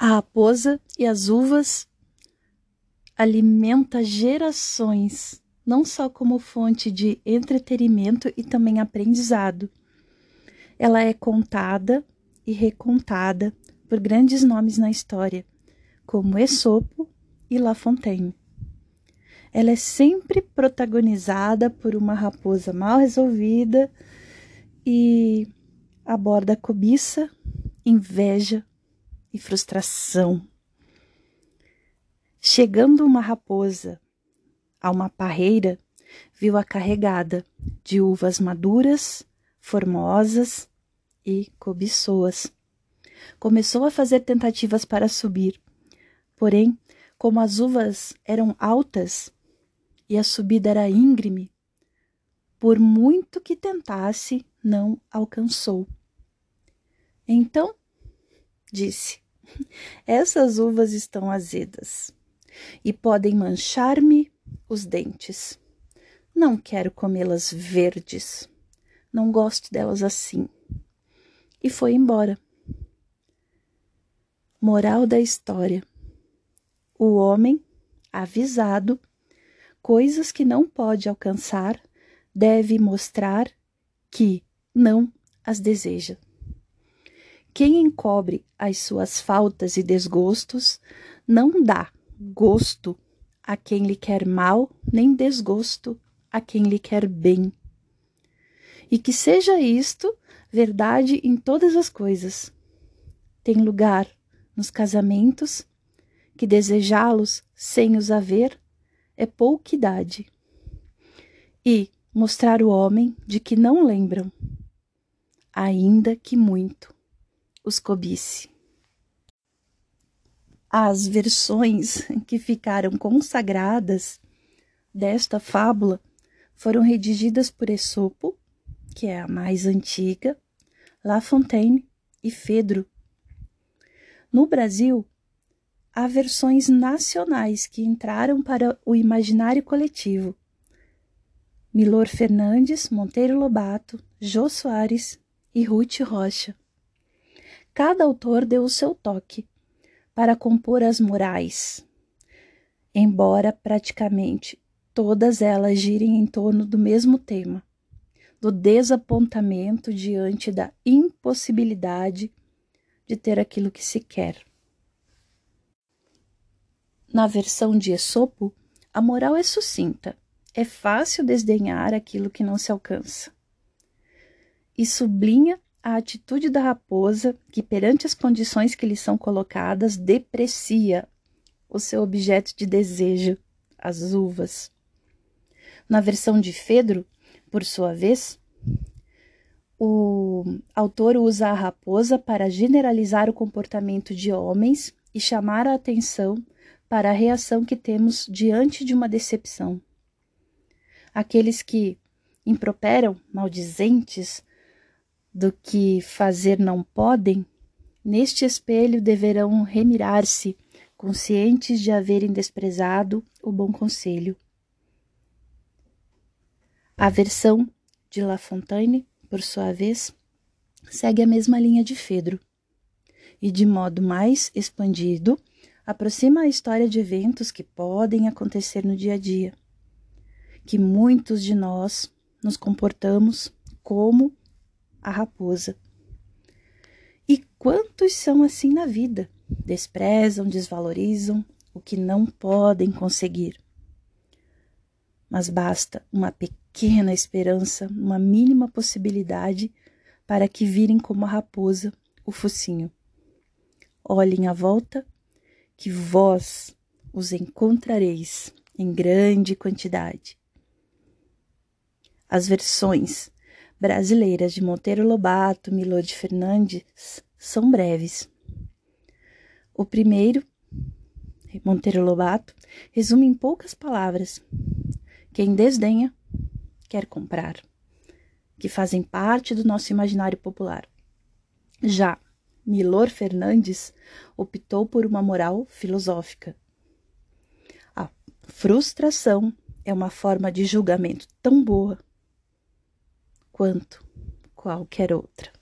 A raposa e as uvas alimenta gerações, não só como fonte de entretenimento e também aprendizado. Ela é contada e recontada por grandes nomes na história, como Esopo e La Fontaine. Ela é sempre protagonizada por uma raposa mal resolvida e aborda cobiça, inveja, e frustração. Chegando uma raposa a uma parreira, viu-a carregada de uvas maduras, formosas e cobiçoas. Começou a fazer tentativas para subir, porém, como as uvas eram altas e a subida era íngreme, por muito que tentasse, não alcançou. Então disse: Essas uvas estão azedas e podem manchar-me os dentes. Não quero comê-las verdes. Não gosto delas assim. E foi embora. Moral da história: O homem, avisado, coisas que não pode alcançar, deve mostrar que não as deseja. Quem encobre as suas faltas e desgostos não dá gosto a quem lhe quer mal, nem desgosto a quem lhe quer bem. E que seja isto verdade em todas as coisas. Tem lugar nos casamentos que desejá-los sem os haver é pouquidade. E mostrar o homem de que não lembram, ainda que muito os cobice. As versões que ficaram consagradas desta fábula foram redigidas por Esopo, que é a mais antiga, La Fontaine e Fedro. No Brasil, há versões nacionais que entraram para o imaginário coletivo. Milor Fernandes, Monteiro Lobato, Jô Soares e Ruth Rocha. Cada autor deu o seu toque para compor as morais, embora praticamente todas elas girem em torno do mesmo tema, do desapontamento diante da impossibilidade de ter aquilo que se quer. Na versão de Esopo, a moral é sucinta. É fácil desdenhar aquilo que não se alcança. E sublinha a atitude da raposa, que perante as condições que lhe são colocadas, deprecia o seu objeto de desejo, as uvas. Na versão de Fedro, por sua vez, o autor usa a raposa para generalizar o comportamento de homens e chamar a atenção para a reação que temos diante de uma decepção. Aqueles que improperam, maldizentes, do que fazer não podem, neste espelho deverão remirar-se, conscientes de haverem desprezado o bom conselho. A versão de La Fontaine, por sua vez, segue a mesma linha de Fedro e, de modo mais expandido, aproxima a história de eventos que podem acontecer no dia a dia, que muitos de nós nos comportamos como a raposa. E quantos são assim na vida? Desprezam, desvalorizam o que não podem conseguir. Mas basta uma pequena esperança, uma mínima possibilidade para que virem como a raposa o focinho. Olhem à volta, que vós os encontrareis em grande quantidade. As versões brasileiras de Monteiro Lobato, Milord Fernandes são breves. O primeiro, Monteiro Lobato, resume em poucas palavras: quem desdenha quer comprar, que fazem parte do nosso imaginário popular. Já Milor Fernandes optou por uma moral filosófica. A frustração é uma forma de julgamento tão boa quanto qualquer outra.